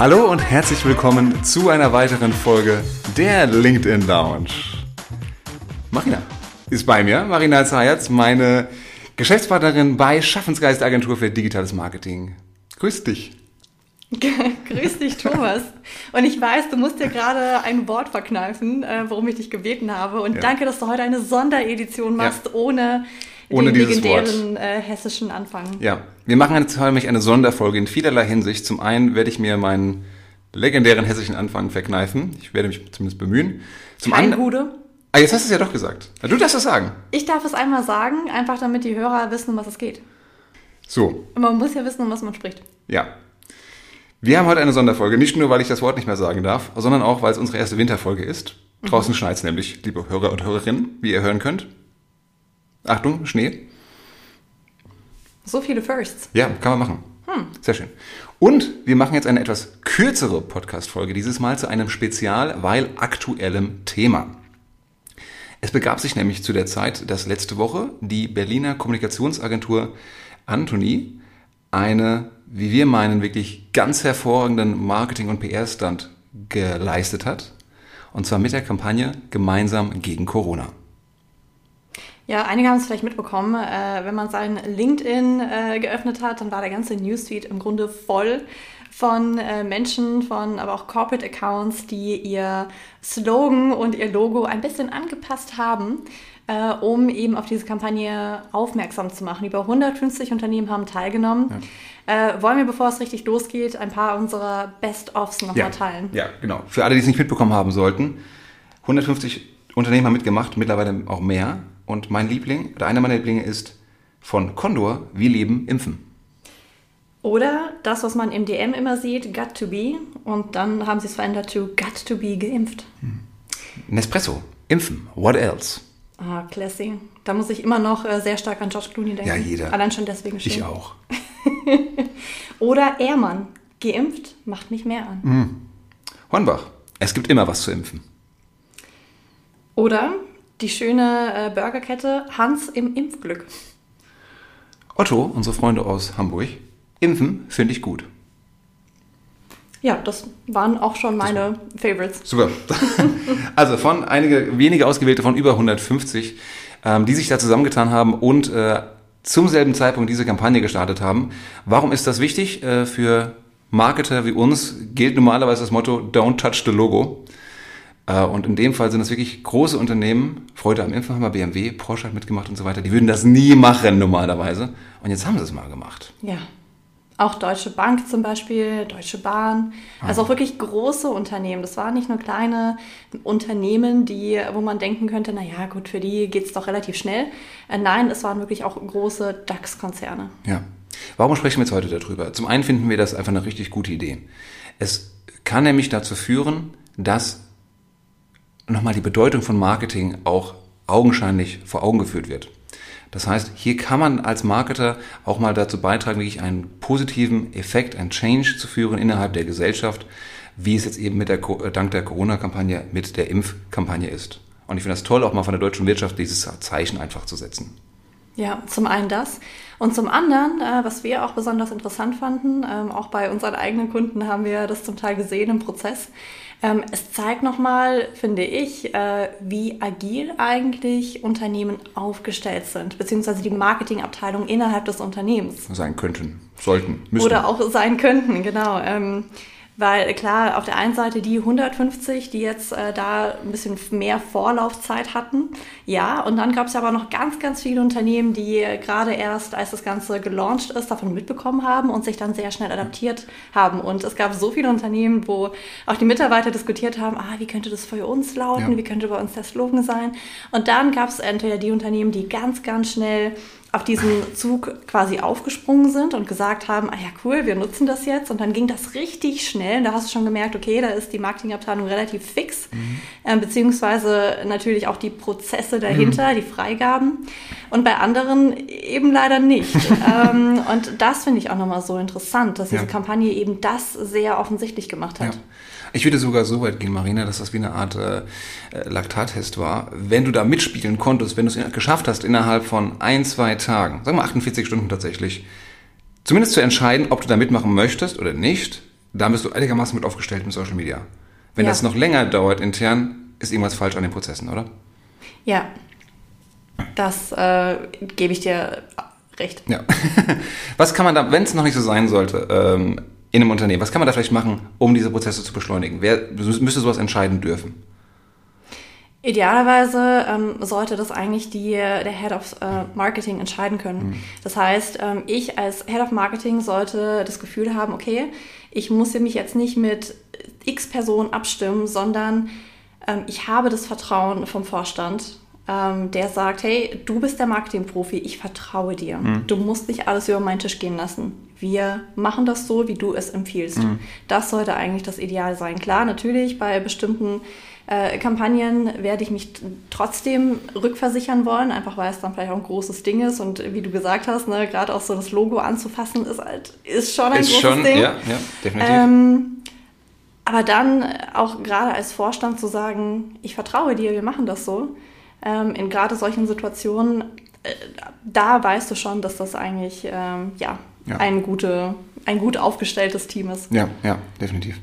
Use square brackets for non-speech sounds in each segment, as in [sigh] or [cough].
Hallo und herzlich willkommen zu einer weiteren Folge der LinkedIn Lounge. Marina ist bei mir, Marina Zayatz, meine Geschäftspartnerin bei Schaffensgeist Agentur für digitales Marketing. Grüß dich. [laughs] Grüß dich, Thomas. Und ich weiß, du musst dir gerade ein Wort verkneifen, äh, worum ich dich gebeten habe. Und ja. danke, dass du heute eine Sonderedition machst, ja. ohne ohne den legendären äh, hessischen Anfang. Ja, wir machen jetzt nämlich eine Sonderfolge in vielerlei Hinsicht. Zum einen werde ich mir meinen legendären hessischen Anfang verkneifen. Ich werde mich zumindest bemühen. Zum Gude. Ah, jetzt hast du es ja doch gesagt. Du darfst es sagen. Ich darf es einmal sagen, einfach damit die Hörer wissen, um was es geht. So. Man muss ja wissen, um was man spricht. Ja. Wir haben heute eine Sonderfolge, nicht nur, weil ich das Wort nicht mehr sagen darf, sondern auch, weil es unsere erste Winterfolge ist. Draußen mhm. schneit es nämlich, liebe Hörer und Hörerinnen, wie ihr hören könnt. Achtung, Schnee. So viele Firsts. Ja, kann man machen. Hm. Sehr schön. Und wir machen jetzt eine etwas kürzere Podcast-Folge, dieses Mal zu einem Spezial, weil aktuellem Thema. Es begab sich nämlich zu der Zeit, dass letzte Woche die Berliner Kommunikationsagentur Anthony eine, wie wir meinen, wirklich ganz hervorragenden Marketing- und PR-Stand geleistet hat. Und zwar mit der Kampagne Gemeinsam gegen Corona. Ja, einige haben es vielleicht mitbekommen. Äh, wenn man sein LinkedIn äh, geöffnet hat, dann war der ganze Newsfeed im Grunde voll von äh, Menschen, von aber auch Corporate Accounts, die ihr Slogan und ihr Logo ein bisschen angepasst haben, äh, um eben auf diese Kampagne aufmerksam zu machen. Über 150 Unternehmen haben teilgenommen. Ja. Äh, wollen wir, bevor es richtig losgeht, ein paar unserer Best-ofs nochmal ja. teilen? Ja, genau. Für alle, die es nicht mitbekommen haben sollten, 150 Unternehmen haben mitgemacht, mittlerweile auch mehr. Und mein Liebling, oder einer meiner Lieblinge ist von Condor, Wir leben, impfen. Oder das, was man im DM immer sieht, got to be. Und dann haben sie es verändert zu got to be geimpft. Hm. Nespresso, impfen, what else? Ah, classy. Da muss ich immer noch äh, sehr stark an George Clooney denken. Ja, jeder. Allein schon deswegen schon. Ich auch. [laughs] Oder Ehrmann, geimpft, macht mich mehr an. Mhm. Hornbach, es gibt immer was zu impfen. Oder die schöne äh, Burgerkette Hans im Impfglück. Otto, unsere Freunde aus Hamburg, impfen finde ich gut. Ja, das waren auch schon meine Favorites. Super. [laughs] also von einige wenige ausgewählte von über 150, ähm, die sich da zusammengetan haben und äh, zum selben Zeitpunkt diese Kampagne gestartet haben. Warum ist das wichtig? Äh, für Marketer wie uns gilt normalerweise das Motto Don't touch the logo. Äh, und in dem Fall sind es wirklich große Unternehmen, Freude am Impfen haben wir BMW, Porsche hat mitgemacht und so weiter, die würden das nie machen normalerweise. Und jetzt haben sie es mal gemacht. Ja. Auch Deutsche Bank zum Beispiel, Deutsche Bahn, also auch wirklich große Unternehmen. Das waren nicht nur kleine Unternehmen, die, wo man denken könnte, naja, gut, für die geht es doch relativ schnell. Äh, nein, es waren wirklich auch große DAX-Konzerne. Ja. Warum sprechen wir jetzt heute darüber? Zum einen finden wir das einfach eine richtig gute Idee. Es kann nämlich dazu führen, dass nochmal die Bedeutung von Marketing auch augenscheinlich vor Augen geführt wird. Das heißt, hier kann man als Marketer auch mal dazu beitragen, wirklich einen positiven Effekt, einen Change zu führen innerhalb der Gesellschaft, wie es jetzt eben mit der, dank der Corona-Kampagne mit der Impfkampagne ist. Und ich finde das toll, auch mal von der deutschen Wirtschaft dieses Zeichen einfach zu setzen. Ja, zum einen das. Und zum anderen, äh, was wir auch besonders interessant fanden, ähm, auch bei unseren eigenen Kunden haben wir das zum Teil gesehen im Prozess, ähm, es zeigt nochmal, finde ich, äh, wie agil eigentlich Unternehmen aufgestellt sind, beziehungsweise die Marketingabteilung innerhalb des Unternehmens. Sein könnten, sollten, müssen. Oder auch sein könnten, genau. Ähm, weil klar, auf der einen Seite die 150, die jetzt äh, da ein bisschen mehr Vorlaufzeit hatten, ja, und dann gab es aber noch ganz, ganz viele Unternehmen, die gerade erst, als das Ganze gelauncht ist, davon mitbekommen haben und sich dann sehr schnell adaptiert haben. Und es gab so viele Unternehmen, wo auch die Mitarbeiter diskutiert haben, ah, wie könnte das für uns lauten, ja. wie könnte bei uns der Slogan sein. Und dann gab es entweder die Unternehmen, die ganz, ganz schnell auf diesen Zug quasi aufgesprungen sind und gesagt haben, ah ja cool, wir nutzen das jetzt. Und dann ging das richtig schnell. Und da hast du schon gemerkt, okay, da ist die Marketingabteilung relativ fix, mhm. äh, beziehungsweise natürlich auch die Prozesse dahinter, mhm. die Freigaben. Und bei anderen eben leider nicht. [laughs] ähm, und das finde ich auch nochmal so interessant, dass diese ja. Kampagne eben das sehr offensichtlich gemacht hat. Ja. Ich würde sogar so weit gehen, Marina, dass das wie eine Art äh, äh Laktattest war. Wenn du da mitspielen konntest, wenn du es geschafft hast, innerhalb von ein, zwei Tagen, sagen wir 48 Stunden tatsächlich, zumindest zu entscheiden, ob du da mitmachen möchtest oder nicht, da bist du einigermaßen mit aufgestellt mit Social Media. Wenn Ja. das noch länger dauert intern, ist irgendwas falsch an den Prozessen, oder? Ja, das äh, gebe ich dir recht. Ja. [laughs] Was kann man da, wenn es noch nicht so sein sollte, ähm, in einem Unternehmen, was kann man da vielleicht machen, um diese Prozesse zu beschleunigen? Wer müsste sowas entscheiden dürfen? Idealerweise ähm, sollte das eigentlich die, der Head of äh, Marketing entscheiden können. Das heißt, ähm, ich als Head of Marketing sollte das Gefühl haben, okay, ich muss mich jetzt nicht mit x Personen abstimmen, sondern ähm, ich habe das Vertrauen vom Vorstand, ähm, der sagt, hey, du bist der Marketingprofi, ich vertraue dir. Du musst nicht alles über meinen Tisch gehen lassen. Wir machen das so, wie du es empfiehlst. Das sollte eigentlich das Ideal sein. Klar, natürlich, bei bestimmten äh, Kampagnen werde ich mich trotzdem rückversichern wollen, einfach weil es dann vielleicht auch ein großes Ding ist. Und wie du gesagt hast, ne, gerade auch so das Logo anzufassen, ist halt ist schon ein Ist großes schon, Ding. ja, ja, definitiv. Ähm, aber dann auch gerade als Vorstand zu sagen, ich vertraue dir, wir machen das so, ähm, in gerade solchen Situationen, äh, da weißt du schon, dass das eigentlich ähm, ja, Ja. Ein, gute, ein gut aufgestelltes Team ist. Ja, ja, definitiv.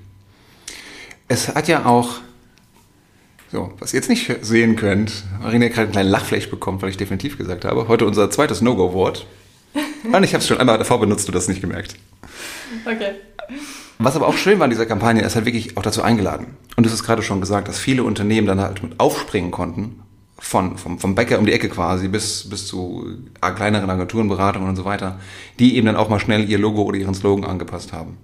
Es hat ja auch, so, was ihr jetzt nicht sehen könnt, Marina hat gerade einen kleinen Lachfleisch bekommen, weil ich definitiv gesagt habe, heute unser zweites No-Go-Wort. Und [laughs] ich habe es schon einmal davor benutzt, du das nicht gemerkt. Okay. Was aber auch schön war in dieser Kampagne, ist halt wirklich auch dazu eingeladen. Und du hast gerade schon gesagt, dass viele Unternehmen dann halt mit aufspringen konnten, von, vom, vom Bäcker um die Ecke quasi bis, bis zu kleineren Agenturen, Beratungen und so weiter, die eben dann auch mal schnell ihr Logo oder ihren Slogan angepasst haben.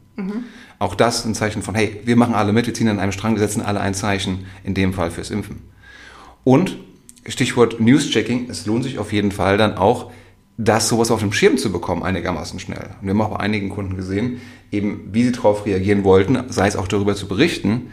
Auch das ein Zeichen von, hey, wir machen alle mit, wir ziehen an einem Strang, wir setzen alle ein Zeichen, in dem Fall fürs Impfen. Und Stichwort News-Checking, es lohnt sich auf jeden Fall dann auch, das sowas auf dem Schirm zu bekommen, einigermaßen schnell. Und wir haben auch bei einigen Kunden gesehen, eben wie sie darauf reagieren wollten, sei es auch darüber zu berichten,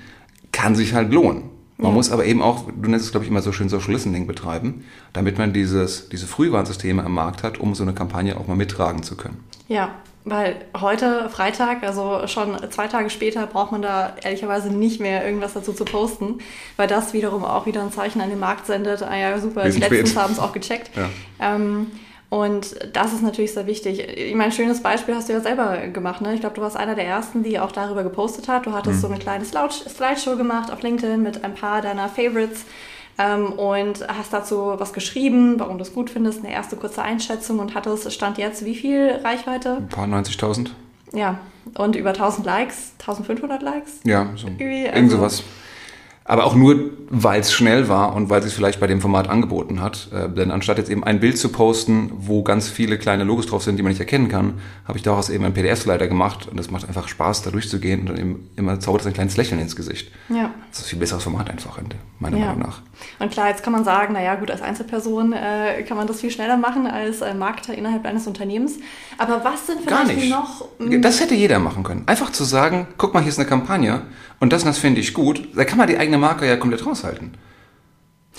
kann sich halt lohnen. Man Ja. muss aber eben auch, du nennst es glaube ich immer so schön Social Listening betreiben, damit man dieses, diese Frühwarnsysteme am Markt hat, um so eine Kampagne auch mal mittragen zu können. Ja, weil heute Freitag, also schon zwei Tage später, braucht man da ehrlicherweise nicht mehr irgendwas dazu zu posten, weil das wiederum auch wieder ein Zeichen an den Markt sendet. Ah ja, super, die letztens haben es auch gecheckt. Ja. Ähm, und das ist natürlich sehr wichtig. Ich meine, schönes Beispiel hast du ja selber gemacht. Ne? Ich glaube, du warst einer der ersten, die auch darüber gepostet hat. Du hattest so eine kleine Slide- Slideshow gemacht auf LinkedIn mit ein paar deiner Favorites ähm, und hast dazu was geschrieben, warum du es gut findest, eine erste kurze Einschätzung und hattest, stand jetzt wie viel Reichweite? Ein paar 90.000? Ja, und über 1000 Likes, 1500 Likes. Ja, so, Irgendwie, irgend also- sowas. Aber auch nur, weil es schnell war und weil es vielleicht bei dem Format angeboten hat. Äh, denn anstatt jetzt eben ein Bild zu posten, wo ganz viele kleine Logos drauf sind, die man nicht erkennen kann, habe ich daraus eben einen PDF-Slider gemacht und es macht einfach Spaß, da durchzugehen und dann eben immer zaubert es ein kleines Lächeln ins Gesicht. Ja. Das ist ein viel besseres Format einfach, meiner Ja. Meinung nach. Und klar, jetzt kann man sagen, naja, gut, als Einzelperson äh, kann man das viel schneller machen als äh, Marketer innerhalb eines Unternehmens. Aber was sind Gar vielleicht nicht. noch. Das hätte jeder machen können. Einfach zu sagen, guck mal, hier ist eine Kampagne und das und das finde ich gut. Da kann man die eigene Marke ja komplett raushalten.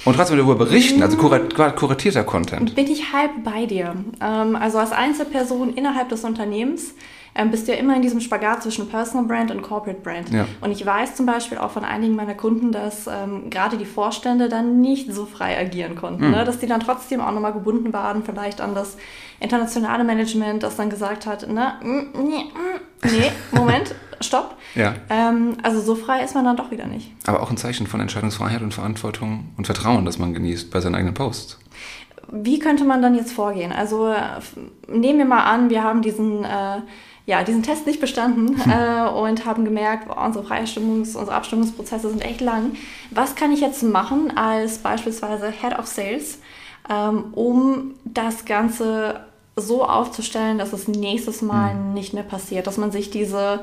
Und trotzdem darüber berichten, also kurat kuratierter Content. Bin ich halb bei dir. Ähm, also als Einzelperson innerhalb des Unternehmens ähm, bist du ja immer in diesem Spagat zwischen Personal Brand und Corporate Brand. Ja. Und ich weiß zum Beispiel auch von einigen meiner Kunden, dass ähm, gerade die Vorstände dann nicht so frei agieren konnten. Hm. Ne? Dass die dann trotzdem auch nochmal gebunden waren, vielleicht an das internationale Management, das dann gesagt hat, ne, mm, nee, mm, nee, Moment, stopp. Ja. Ähm, also so frei ist man dann doch wieder nicht. Aber auch ein Zeichen von Entscheidungsfreiheit und Verantwortung und Vertrauen, das man genießt bei seinen eigenen Posts. Wie könnte man dann jetzt vorgehen? Also nehmen wir mal an, wir haben diesen, äh, ja, diesen Test nicht bestanden äh, und haben gemerkt, boah, unsere Freistimmungs-, unsere Abstimmungsprozesse sind echt lang. Was kann ich jetzt machen als beispielsweise Head of Sales, ähm, um das Ganze so aufzustellen, dass es nächstes Mal nicht mehr passiert, dass man sich diese,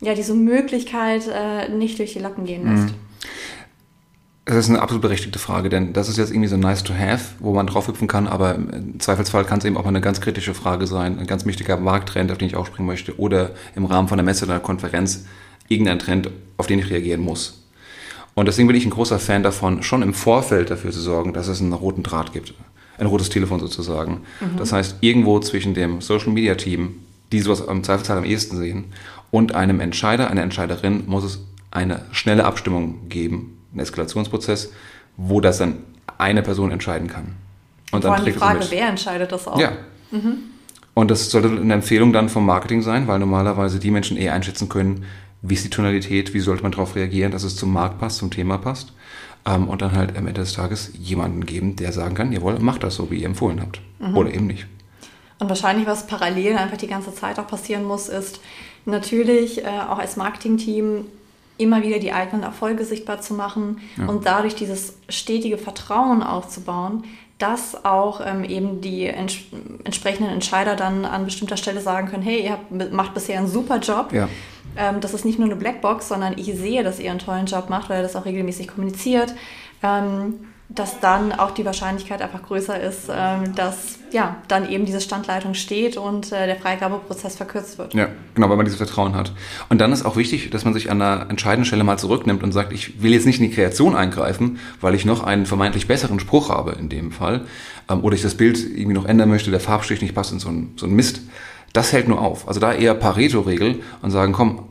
ja, diese Möglichkeit äh, nicht durch die Lappen gehen lässt? Das ist eine absolut berechtigte Frage, denn das ist jetzt irgendwie so nice to have, wo man draufhüpfen kann, aber im Zweifelsfall kann es eben auch mal eine ganz kritische Frage sein, ein ganz wichtiger Markttrend, auf den ich aufspringen möchte, oder im Rahmen von einer Messe oder einer Konferenz irgendein Trend, auf den ich reagieren muss. Und deswegen bin ich ein großer Fan davon, schon im Vorfeld dafür zu sorgen, dass es einen roten Draht gibt. Ein rotes Telefon sozusagen. Das heißt, irgendwo zwischen dem Social Media Team, die sowas im Zweifelsfall am ehesten sehen, und einem Entscheider, einer Entscheiderin muss es eine schnelle Abstimmung geben, einen Eskalationsprozess, wo das dann eine Person entscheiden kann. Und Vor allem die Frage, wer entscheidet das auch? Ja. Und das sollte eine Empfehlung dann vom Marketing sein, weil normalerweise die Menschen eher einschätzen können, wie ist die Tonalität, wie sollte man darauf reagieren, dass es zum Markt passt, zum Thema passt. Ähm, und dann halt am Ende des Tages jemanden geben, der sagen kann, jawohl, macht das so, wie ihr empfohlen habt. Mhm. Oder eben nicht. Und wahrscheinlich, was parallel einfach die ganze Zeit auch passieren muss, ist natürlich äh, auch als Marketingteam immer wieder die eigenen Erfolge sichtbar zu machen ja. und dadurch dieses stetige Vertrauen aufzubauen, dass auch ähm, eben die ents entsprechenden Entscheider dann an bestimmter Stelle sagen können, hey, ihr habt, macht bisher einen super Job. Ja. Ähm, das ist nicht nur eine Blackbox, sondern ich sehe, dass ihr einen tollen Job macht, weil ihr das auch regelmäßig kommuniziert. Ähm, dass dann auch die Wahrscheinlichkeit einfach größer ist, ähm, dass ja, dann eben diese Standleitung steht und äh, der Freigabeprozess verkürzt wird. Ja, genau, weil man dieses Vertrauen hat. Und dann ist auch wichtig, dass man sich an einer entscheidenden Stelle mal zurücknimmt und sagt, ich will jetzt nicht in die Kreation eingreifen, weil ich noch einen vermeintlich besseren Spruch habe in dem Fall ähm, oder ich das Bild irgendwie noch ändern möchte, der Farbstich nicht passt in so ein, so ein Mist. Das hält nur auf. Also da eher Pareto-Regel und sagen, komm,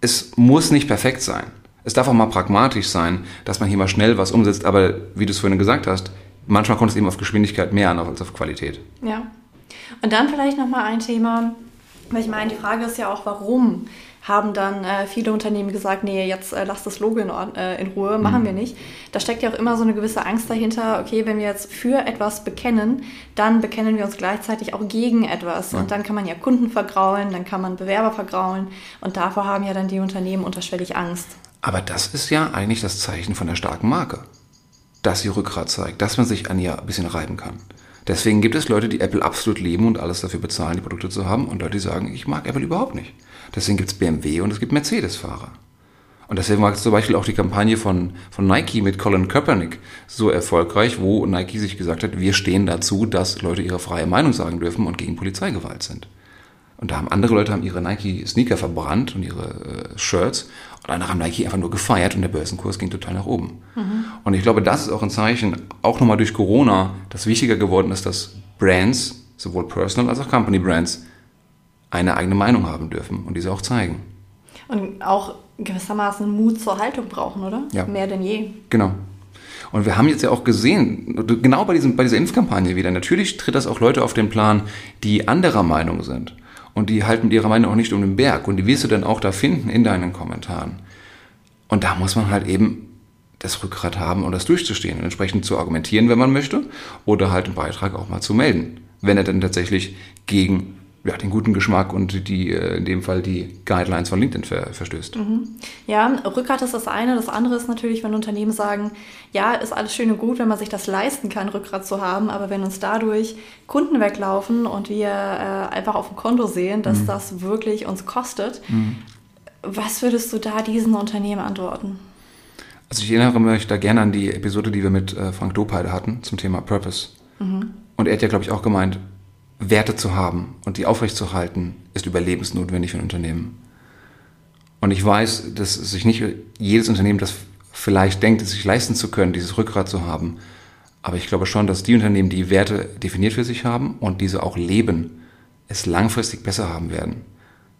es muss nicht perfekt sein. Es darf auch mal pragmatisch sein, dass man hier mal schnell was umsetzt, aber wie du es vorhin gesagt hast, manchmal kommt es eben auf Geschwindigkeit mehr an als auf Qualität. Ja. Und dann vielleicht nochmal ein Thema, weil ich meine, die Frage ist ja auch, warum haben dann äh, viele Unternehmen gesagt, nee, jetzt äh, lasst das Logo in, äh, in Ruhe, machen mhm. wir nicht. Da steckt ja auch immer so eine gewisse Angst dahinter, okay, wenn wir jetzt für etwas bekennen, dann bekennen wir uns gleichzeitig auch gegen etwas. Ja. Und dann kann man ja Kunden vergraulen, dann kann man Bewerber vergraulen und davor haben ja dann die Unternehmen unterschwellig Angst. Aber das ist ja eigentlich das Zeichen von der starken Marke, dass sie Rückgrat zeigt, dass man sich an ihr ein bisschen reiben kann. Deswegen gibt es Leute, die Apple absolut lieben und alles dafür bezahlen, die Produkte zu haben, und Leute, die sagen, ich mag Apple überhaupt nicht. Deswegen gibt es BMW und es gibt Mercedes-Fahrer. Und deswegen war zum Beispiel auch die Kampagne von, von Nike mit Colin Kaepernick so erfolgreich, wo Nike sich gesagt hat, wir stehen dazu, dass Leute ihre freie Meinung sagen dürfen und gegen Polizeigewalt sind. Und da haben andere Leute haben ihre Nike-Sneaker verbrannt und ihre äh, Shirts. Und andere haben Nike einfach nur gefeiert und der Börsenkurs ging total nach oben. Mhm. Und ich glaube, das ist auch ein Zeichen, auch nochmal durch Corona, dass wichtiger geworden ist, dass Brands, sowohl Personal als auch Company Brands, eine eigene Meinung haben dürfen und diese auch zeigen. Und auch gewissermaßen Mut zur Haltung brauchen, oder? Ja. Mehr denn je. Genau. Und wir haben jetzt ja auch gesehen, genau bei, diesem, bei dieser Impfkampagne wieder, natürlich tritt das auch Leute auf den Plan, die anderer Meinung sind und die halten mit ihrer Meinung auch nicht um den Berg und die wirst du dann auch da finden in deinen Kommentaren. Und da muss man halt eben das Rückgrat haben, um das durchzustehen und entsprechend zu argumentieren, wenn man möchte, oder halt einen Beitrag auch mal zu melden, wenn er dann tatsächlich gegen ja, den guten Geschmack und die, äh, in dem Fall die Guidelines von LinkedIn ver verstößt. Mhm. Ja, Rückgrat ist das eine. Das andere ist natürlich, wenn Unternehmen sagen, ja, ist alles schön und gut, wenn man sich das leisten kann, Rückgrat zu haben, aber wenn uns dadurch Kunden weglaufen und wir äh, einfach auf dem Konto sehen, dass mhm. das wirklich uns kostet, mhm. was würdest du da diesen Unternehmen antworten? Also ich erinnere mich da gerne an die Episode, die wir mit äh, Frank Dopeide hatten zum Thema Purpose. Mhm. Und er hat ja, glaube ich, auch gemeint, Werte zu haben und die aufrechtzuerhalten, ist überlebensnotwendig für ein Unternehmen. Und ich weiß, dass sich nicht jedes Unternehmen das vielleicht denkt, es sich leisten zu können, dieses Rückgrat zu haben. Aber ich glaube schon, dass die Unternehmen, die Werte definiert für sich haben und diese auch leben, es langfristig besser haben werden.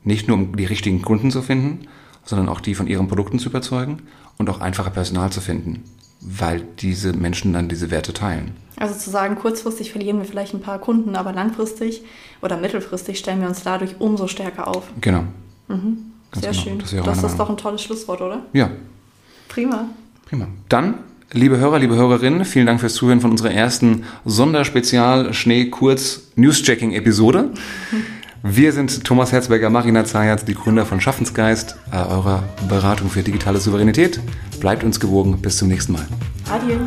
Nicht nur um die richtigen Kunden zu finden, sondern auch die von ihren Produkten zu überzeugen und auch einfacher Personal zu finden, weil diese Menschen dann diese Werte teilen. Also zu sagen, kurzfristig verlieren wir vielleicht ein paar Kunden, aber langfristig oder mittelfristig stellen wir uns dadurch umso stärker auf. Genau. Mhm. Sehr genau. schön. Das, das ist doch ein tolles Schlusswort, oder? Ja. Prima. Prima. Dann, liebe Hörer, liebe Hörerinnen, vielen Dank fürs Zuhören von unserer ersten Sonderspezial-Schnee-Kurz-News-Checking-Episode. [laughs] Wir sind Thomas Herzberger, Marina Zayatz, die Gründer von Schaffensgeist, äh, eurer Beratung für digitale Souveränität. Bleibt uns gewogen. Bis zum nächsten Mal. Adieu.